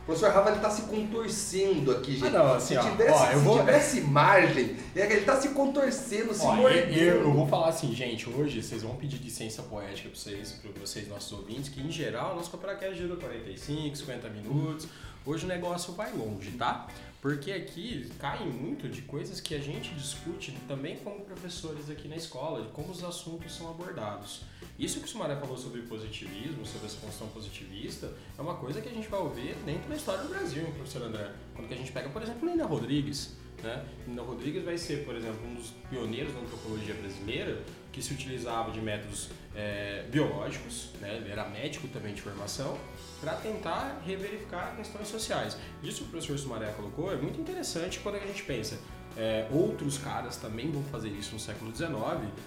O professor Rafa está se contorcendo aqui, gente. Ah, não, assim, se tivesse, ó, se vou... tivesse margem, é ele está se contorcendo, se ó, mordendo. Eu, eu, vou falar assim, gente, hoje vocês vão pedir licença poética para vocês, para vocês, nossos ouvintes, que em geral nosso Cooperaquest dura 45, 50 minutos. Hoje o negócio vai longe, tá? Porque aqui cai muito de coisas que a gente discute também como professores aqui na escola, de como os assuntos são abordados. Isso que o Sumaré falou sobre positivismo, sobre essa construção positivista, é uma coisa que a gente vai ouvir dentro da história do Brasil, professor André? Quando a gente pega, por exemplo, Lina Rodrigues. Né? Lina Rodrigues vai ser, por exemplo, um dos pioneiros da antropologia brasileira que se utilizava de métodos é, biológicos, né? ele era médico também de formação, para tentar reverificar questões sociais. Isso que o professor Sumaré colocou é muito interessante quando a gente pensa. É, outros caras também vão fazer isso no século XIX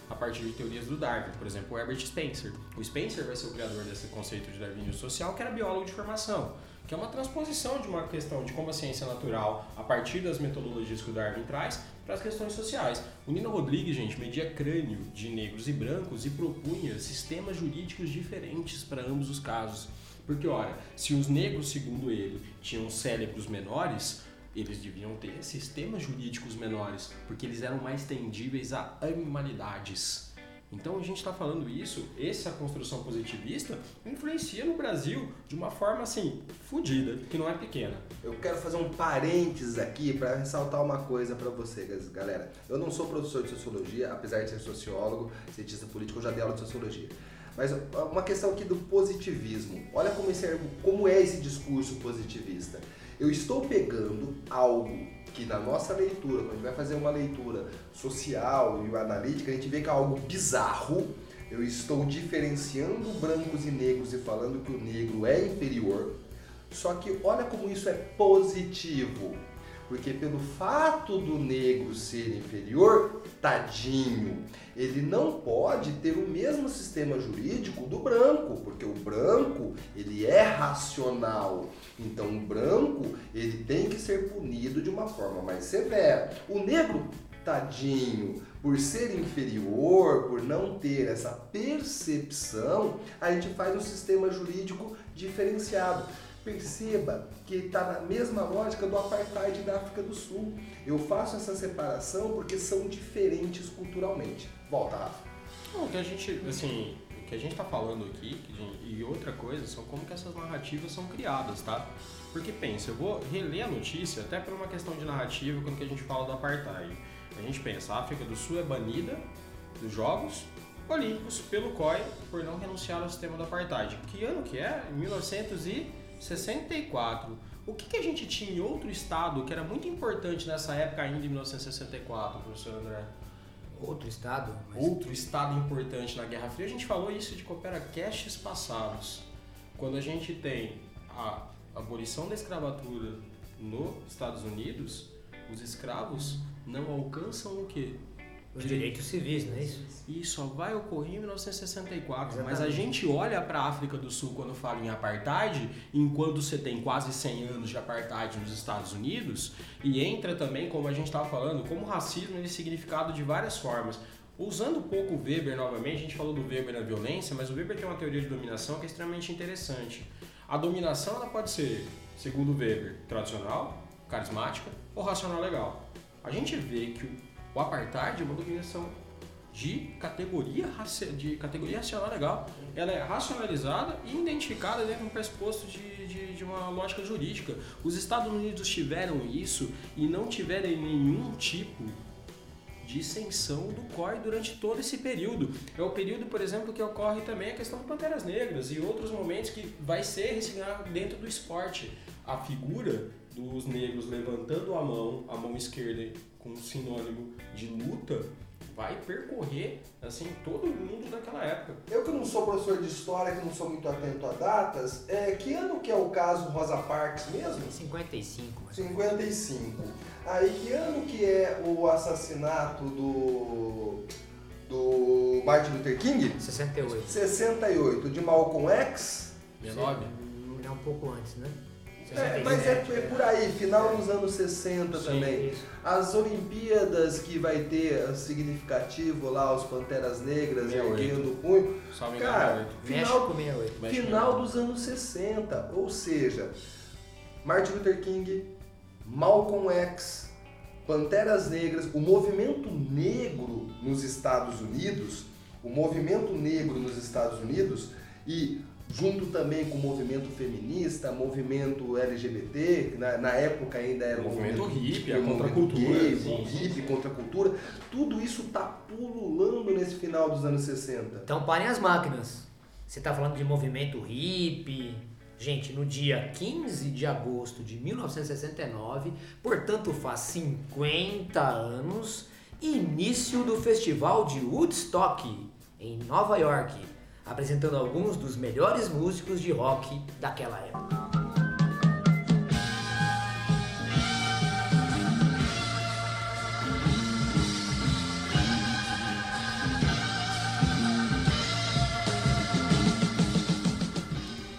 a partir de teorias do Darwin, por exemplo, o Herbert Spencer. O Spencer vai ser o criador desse conceito de darwinismo social, que era biólogo de formação, que é uma transposição de uma questão de como a ciência natural, a partir das metodologias que o Darwin traz, para as questões sociais. O Nino Rodrigues, gente, media crânio de negros e brancos e propunha sistemas jurídicos diferentes para ambos os casos. Porque, olha, se os negros, segundo ele, tinham cérebros menores, eles deviam ter sistemas jurídicos menores, porque eles eram mais tendíveis a animalidades. Então a gente está falando isso, essa construção positivista influencia no Brasil de uma forma assim, fodida, que não é pequena. Eu quero fazer um parênteses aqui para ressaltar uma coisa para vocês, galera. Eu não sou professor de sociologia, apesar de ser sociólogo, cientista político, eu já dei aula de sociologia. Mas uma questão aqui do positivismo. Olha como, esse, como é esse discurso positivista. Eu estou pegando algo que na nossa leitura, quando a gente vai fazer uma leitura social e analítica, a gente vê que é algo bizarro. Eu estou diferenciando brancos e negros e falando que o negro é inferior. Só que olha como isso é positivo. Porque pelo fato do negro ser inferior, tadinho, ele não pode ter o mesmo sistema jurídico do branco, porque o branco, ele é racional. Então o branco, ele tem que ser punido de uma forma mais severa. O negro, tadinho, por ser inferior, por não ter essa percepção, a gente faz um sistema jurídico diferenciado. Perceba que está na mesma lógica do apartheid da África do Sul. Eu faço essa separação porque são diferentes culturalmente. Volta, Rafa. Que a gente, assim, o que a gente está falando aqui e outra coisa são como que essas narrativas são criadas, tá? Porque pensa, eu vou reler a notícia até por uma questão de narrativa quando que a gente fala do apartheid. A gente pensa, a África do Sul é banida dos Jogos Olímpicos pelo COI por não renunciar ao sistema do apartheid. Que ano que é? 1964. O que, que a gente tinha em outro estado que era muito importante nessa época ainda, em 1964, professor André? Outro estado? Mas... Outro estado importante na Guerra Fria. A gente falou isso de Coopera Caches passados. Quando a gente tem a abolição da escravatura nos Estados Unidos, os escravos não alcançam o quê? Os direitos civis, não é isso? Isso só vai ocorrer em 1964. Exatamente. Mas a gente olha para a África do Sul quando fala em apartheid, enquanto você tem quase 100 anos de apartheid nos Estados Unidos, e entra também, como a gente estava falando, como racismo ele é significado de várias formas. Usando um pouco o Weber novamente, a gente falou do Weber na violência, mas o Weber tem uma teoria de dominação que é extremamente interessante. A dominação ela pode ser, segundo o Weber, tradicional, carismática ou racional legal. A gente vê que o apartheid é uma dominação de categoria, de categoria racional legal. Ela é racionalizada e identificada dentro de um pressuposto de, de, de, uma lógica jurídica. Os Estados Unidos tiveram isso e não tiveram nenhum tipo de extensão do COI durante todo esse período. É o período, por exemplo, que ocorre também a questão de Panteras Negras e outros momentos que vai ser ressignificado dentro do esporte. A figura dos negros levantando a mão, a mão esquerda com sinônimo de luta, vai percorrer assim todo mundo daquela época. Eu que não sou professor de história, que não sou muito atento a datas, é, que ano que é o caso Rosa Parks mesmo? 55. Mas... 55. Aí que ano que é o assassinato do do Martin Luther King? 68. 68. De Malcolm X? 19? É um pouco antes, né? É, mas é, é, por aí, final dos anos 60 Sim, também. Isso. As Olimpíadas que vai ter significativo lá, os Panteras Negras erguendo o punho. Salve cara, final, final dos anos 60. Ou seja, Martin Luther King, Malcolm X, Panteras Negras, o movimento negro nos Estados Unidos, o movimento negro nos Estados Unidos e junto também com o movimento feminista, movimento LGBT, na, na época ainda era o movimento, movimento hippie, a contracultura, gay, sim, hippie, contra a cultura, tudo isso está pululando nesse final dos anos 60. Então parem as máquinas. Você está falando de movimento hippie. Gente, no dia 15 de agosto de 1969, portanto faz 50 anos, início do festival de Woodstock em Nova York apresentando alguns dos melhores músicos de rock daquela época.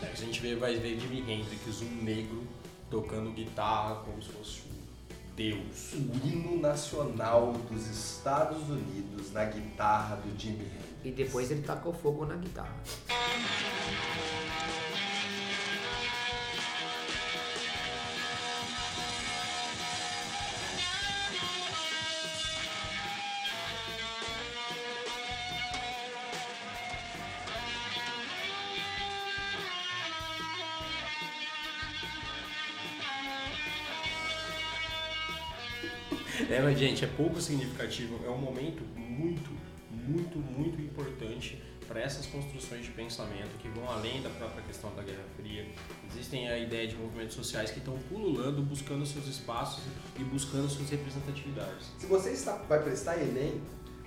A gente vê, vai ver Jimi Hendrix, um negro, tocando guitarra como se fosse deus. O hino nacional dos Estados Unidos na guitarra do Jimi Hendrix. E depois ele tacou fogo na guitarra. Gente, é pouco significativo. É um momento muito muito, muito importante para essas construções de pensamento que vão além da própria questão da Guerra Fria. Existem a ideia de movimentos sociais que estão pululando, buscando seus espaços e buscando suas representatividades. Se você está, vai prestar Enem,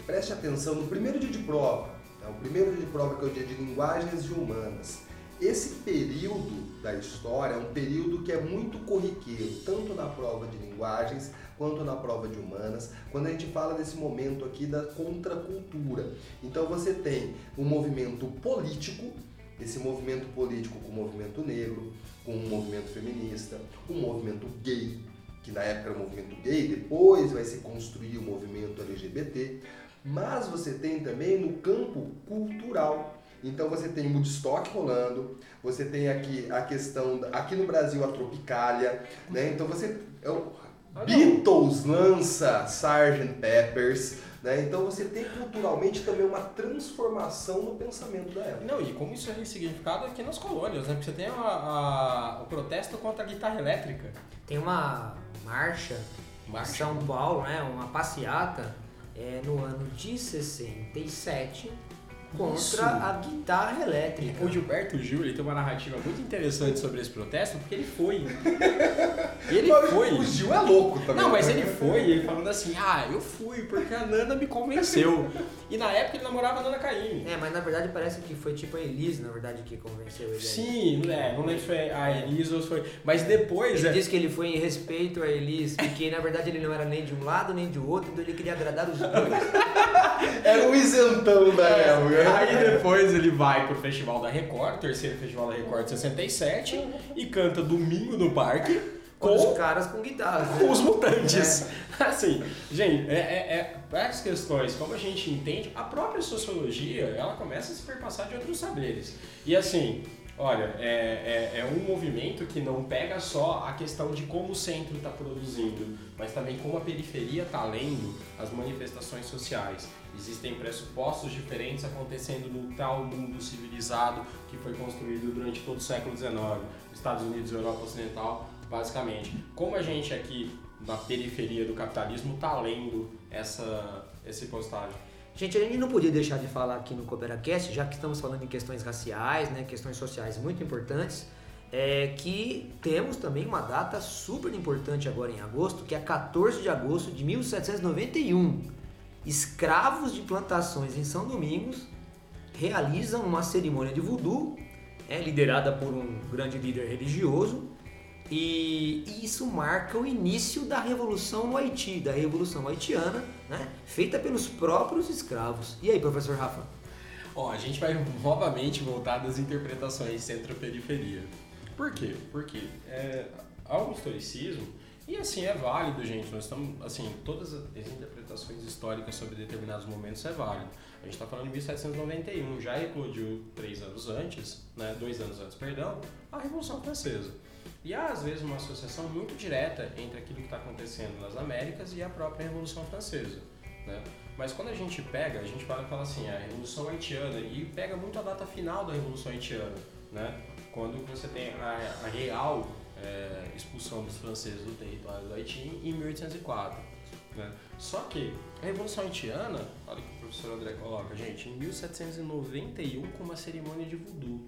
preste atenção no primeiro dia de prova. Né? O primeiro dia de prova que é o dia de linguagens e humanas. Esse período da história é um período que é muito corriqueiro, tanto na prova de linguagens quanto na prova de humanas, quando a gente fala desse momento aqui da contracultura. Então você tem um movimento político, esse movimento político com o movimento negro, com o movimento feminista, o movimento gay, que na época era o movimento gay, depois vai se construir o movimento LGBT, mas você tem também no campo cultural. Então você tem Woodstock rolando, você tem aqui a questão, aqui no Brasil a Tropicália, né? Então você Beatles lança Sgt. Peppers, né? Então você tem culturalmente também uma transformação no pensamento da época. Não, e como isso é ressignificado aqui nas colônias, né? Porque você tem a, a, o protesto contra a guitarra elétrica. Tem uma marcha, marcha. em São Paulo, né? Uma passeata é, no ano de 67 contra Isso. a guitarra elétrica. O Gilberto Gil ele tem uma narrativa muito interessante sobre esse protesto, porque ele foi. Ele mas foi. O Gil é louco também. Não, mas ele foi, ele falando assim: ah, eu fui porque a Nana me convenceu. E na época ele namorava a Nana Caymmi. É, mas na verdade parece que foi tipo a Elise, na verdade, que convenceu ele. Sim, é, não lembro se foi a Elise ou se foi. Mas depois. Ele é... disse que ele foi em respeito a Elise, porque na verdade ele não era nem de um lado nem de outro, então ele queria agradar os dois. era um isentão da época. Aí depois ele vai pro Festival da Record, terceiro Festival da Record 67, e canta Domingo no Parque. Com, os caras com guitarra. Com os mutantes. É. Assim, gente, é, é, é, essas questões, como a gente entende, a própria sociologia, ela começa a se perpassar de outros saberes. E assim, Olha, é, é, é, um movimento que não pega só a questão de como o centro está produzindo, mas também como a periferia está lendo as manifestações sociais. Existem pressupostos diferentes acontecendo no tal mundo civilizado que foi construído durante todo o século XIX, Estados Unidos e Europa Ocidental, basicamente. Como a gente aqui na periferia do capitalismo está lendo essa, esse postagem? Gente, a gente não podia deixar de falar aqui no CooperaCast, já que estamos falando em questões raciais, né, questões sociais muito importantes, é que temos também uma data super importante agora em agosto, que é 14 de agosto de 1791. Escravos de plantações em São Domingos realizam uma cerimônia de voodoo, é, liderada por um grande líder religioso, e isso marca o início da revolução no Haiti, da revolução haitiana, né? feita pelos próprios escravos. E aí, professor Rafa? Ó, a gente vai novamente voltar das interpretações centro-periferia. Por quê? Porque é, há historicismo e assim é válido, gente. Nós estamos, assim, todas as interpretações históricas sobre determinados momentos é válido. A gente está falando de 1791, já eclodiu três anos antes, né, dois anos antes, perdão, a Revolução Francesa. E há, às vezes, uma associação muito direta entre aquilo que está acontecendo nas Américas e a própria Revolução Francesa. Né? Mas quando a gente pega, a gente fala, fala assim, a Revolução Haitiana, e pega muito a data final da Revolução Haitiana, né? quando você tem a, a real é, expulsão dos franceses do território do Haiti em 1804. Né? Só que a Revolução Haitiana, olha o que o professor André coloca, gente, em 1791 com uma cerimônia de voodoo.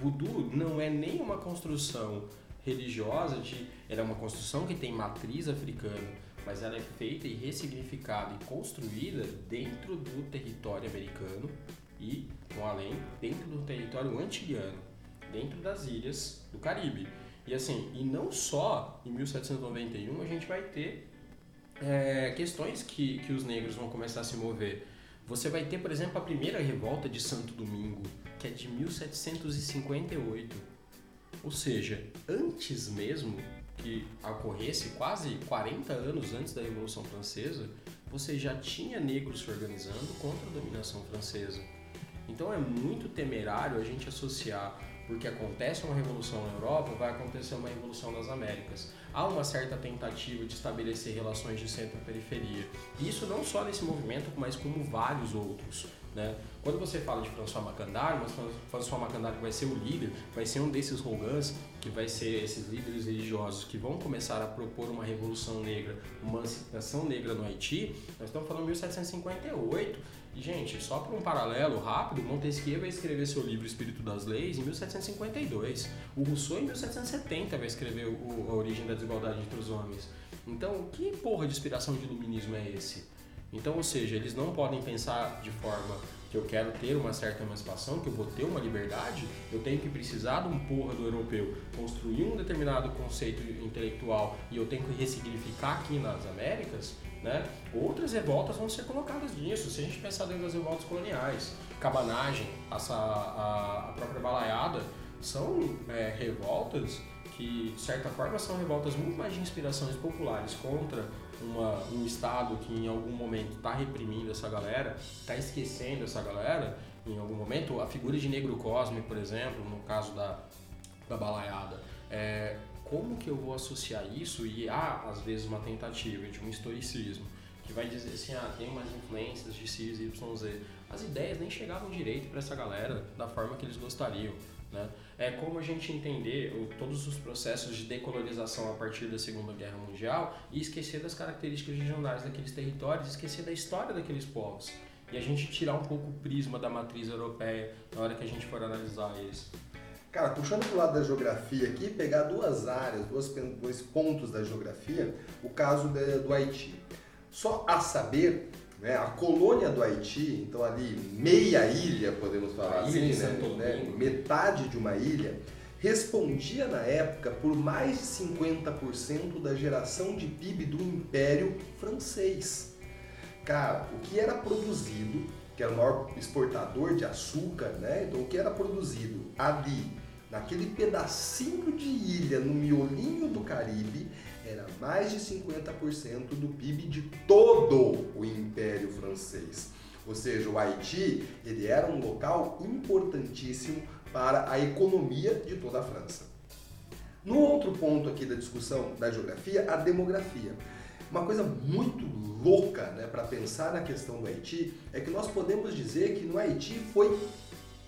Voodoo não é nem uma construção religiosa de ela é uma construção que tem matriz africana, mas ela é feita e ressignificada e construída dentro do território americano e, com além, dentro do território antiliano, dentro das ilhas do Caribe. E assim, e não só em 1791 a gente vai ter é, questões que, que os negros vão começar a se mover. Você vai ter, por exemplo, a primeira revolta de Santo Domingo, que é de 1758 ou seja, antes mesmo que ocorresse, quase 40 anos antes da Revolução Francesa, você já tinha negros se organizando contra a dominação francesa. Então é muito temerário a gente associar porque acontece uma revolução na Europa, vai acontecer uma revolução nas Américas. Há uma certa tentativa de estabelecer relações de centro-periferia. Isso não só nesse movimento, mas como vários outros. Né? Quando você fala de François Macandar, mas François Macandar vai ser o líder, vai ser um desses Rogans, que vai ser esses líderes religiosos que vão começar a propor uma revolução negra, uma emancipação negra no Haiti, nós estamos falando de 1758. E, gente, só para um paralelo rápido, Montesquieu vai escrever seu livro Espírito das Leis em 1752. O Rousseau, em 1770, vai escrever o, a origem da desigualdade entre os homens. Então, que porra de inspiração de iluminismo é esse? Então, ou seja, eles não podem pensar de forma que eu quero ter uma certa emancipação, que eu vou ter uma liberdade, eu tenho que precisar de um porra do europeu construir um determinado conceito intelectual e eu tenho que ressignificar aqui nas Américas, né? Outras revoltas vão ser colocadas nisso. Se a gente pensar dentro das revoltas coloniais, cabanagem, essa, a, a própria balaiada, são é, revoltas que, de certa forma, são revoltas muito mais de inspirações populares contra uma, um Estado que em algum momento está reprimindo essa galera, está esquecendo essa galera, em algum momento, a figura de Negro Cosme, por exemplo, no caso da, da balaiada, é, como que eu vou associar isso e há, às vezes, uma tentativa de um historicismo que vai dizer assim, ah, tem umas influências de X, Y, Z. As ideias nem chegavam direito para essa galera da forma que eles gostariam. Né? É como a gente entender o, todos os processos de decolonização a partir da Segunda Guerra Mundial e esquecer das características regionais daqueles territórios, esquecer da história daqueles povos. E a gente tirar um pouco o prisma da matriz europeia na hora que a gente for analisar eles. Cara, puxando para o lado da geografia aqui, pegar duas áreas, dois, dois pontos da geografia, o caso de, do Haiti. Só a saber, né, a colônia do Haiti, então ali meia ilha, podemos falar a assim, né, né, metade de uma ilha, respondia na época por mais de 50% da geração de PIB do Império Francês. Cara, o que era produzido, que era o maior exportador de açúcar, né? Então o que era produzido ali naquele pedacinho de ilha no miolinho do Caribe, era mais de 50% do PIB de todo o Império Francês. Ou seja, o Haiti ele era um local importantíssimo para a economia de toda a França. No outro ponto aqui da discussão da geografia, a demografia. Uma coisa muito louca né, para pensar na questão do Haiti é que nós podemos dizer que no Haiti foi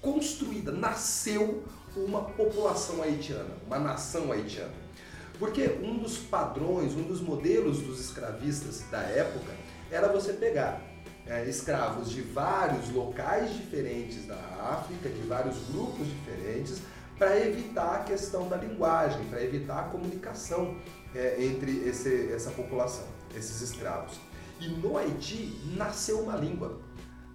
construída, nasceu uma população haitiana, uma nação haitiana. Porque um dos padrões, um dos modelos dos escravistas da época era você pegar é, escravos de vários locais diferentes da África, de vários grupos diferentes, para evitar a questão da linguagem, para evitar a comunicação é, entre esse, essa população, esses escravos. E no Haiti nasceu uma língua.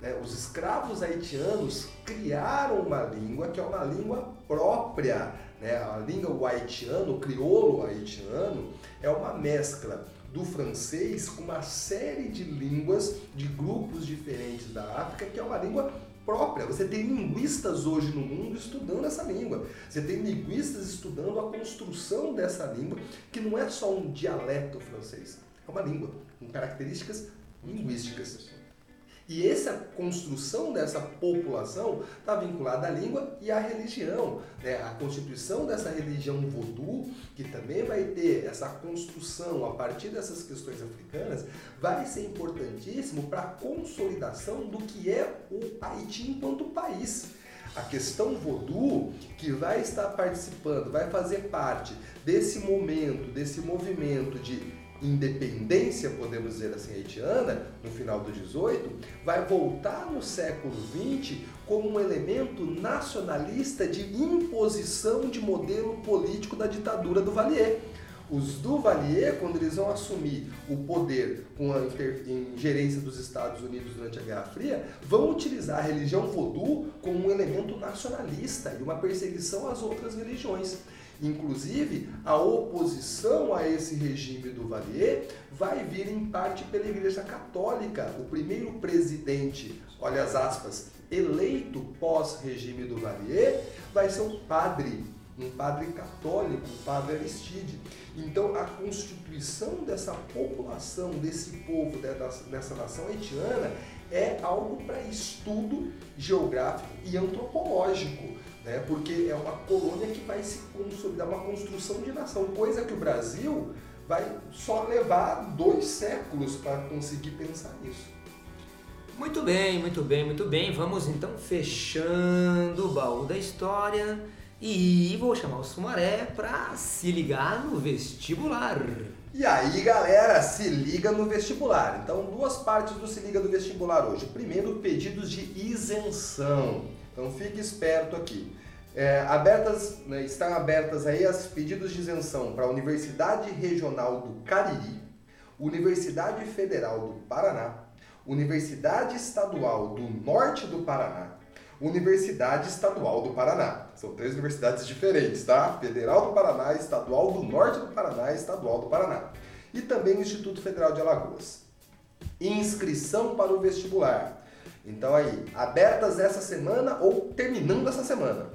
Né? Os escravos haitianos criaram uma língua que é uma língua própria. Né? A língua haitiana, o crioulo haitiano, é uma mescla do francês com uma série de línguas de grupos diferentes da África, que é uma língua própria. Você tem linguistas hoje no mundo estudando essa língua. Você tem linguistas estudando a construção dessa língua, que não é só um dialeto francês, é uma língua com características linguísticas. E essa construção dessa população está vinculada à língua e à religião. Né? A constituição dessa religião voodoo, que também vai ter essa construção a partir dessas questões africanas, vai ser importantíssimo para a consolidação do que é o Haiti enquanto país. A questão voodoo, que vai estar participando, vai fazer parte desse momento, desse movimento de independência, podemos dizer assim, haitiana, no final do 18, vai voltar no século 20 como um elemento nacionalista de imposição de modelo político da ditadura do Valier. Os Duvalier, quando eles vão assumir o poder com a ingerência dos Estados Unidos durante a Guerra Fria, vão utilizar a religião vodou como um elemento nacionalista e uma perseguição às outras religiões. Inclusive, a oposição a esse regime do Valier vai vir em parte pela Igreja Católica. O primeiro presidente, olha as aspas, eleito pós-regime do Valier, vai ser um padre, um padre católico, o padre Aristide. Então, a constituição dessa população, desse povo, dessa nação haitiana, é algo para estudo geográfico e antropológico né? porque é uma colônia que vai se consolidar, uma construção de nação, coisa que o Brasil vai só levar dois séculos para conseguir pensar nisso. Muito bem, muito bem, muito bem. Vamos então fechando o baú da história e vou chamar o Sumaré para se ligar no vestibular. E aí, galera, se liga no vestibular. Então, duas partes do se liga do vestibular hoje. Primeiro, pedidos de isenção. Então, fique esperto aqui. É, abertas, né, estão abertas aí as pedidos de isenção para a Universidade Regional do Cariri, Universidade Federal do Paraná, Universidade Estadual do Norte do Paraná, Universidade Estadual do Paraná. São três universidades diferentes, tá? Federal do Paraná, Estadual do Norte do Paraná e Estadual do Paraná. E também o Instituto Federal de Alagoas. Inscrição para o vestibular. Então aí, abertas essa semana ou terminando essa semana.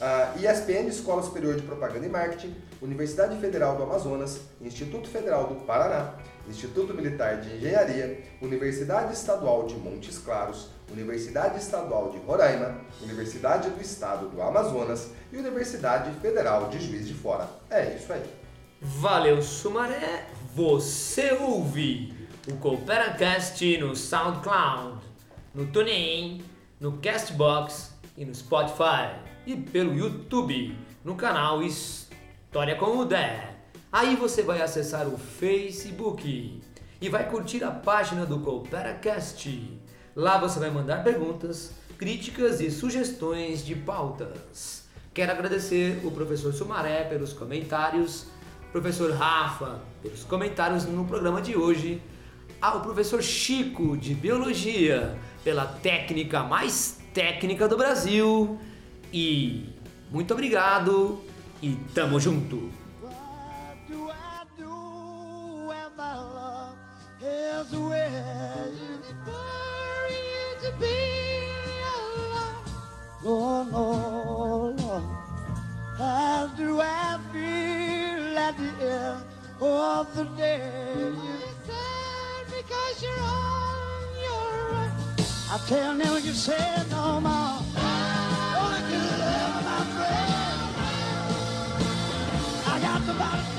A ESPN, Escola Superior de Propaganda e Marketing, Universidade Federal do Amazonas, Instituto Federal do Paraná, Instituto Militar de Engenharia, Universidade Estadual de Montes Claros, Universidade Estadual de Roraima, Universidade do Estado do Amazonas e Universidade Federal de Juiz de Fora. É isso aí. Valeu, Sumaré! Você ouve o CooperaCast no SoundCloud, no TuneIn, no Castbox e no Spotify e pelo YouTube no canal História com o Dé. Aí você vai acessar o Facebook e vai curtir a página do CooperaCast. Lá você vai mandar perguntas, críticas e sugestões de pautas. Quero agradecer o professor Sumaré pelos comentários, professor Rafa pelos comentários no programa de hoje, ao professor Chico de Biologia pela técnica mais técnica do Brasil e muito obrigado e tamo junto. is where you prefer you to be alone. Oh, no, Lord. How do I feel at the end of the day? You're sad because you're on your own. I tell them you said no more. Only good love, my friend. I got the bottle.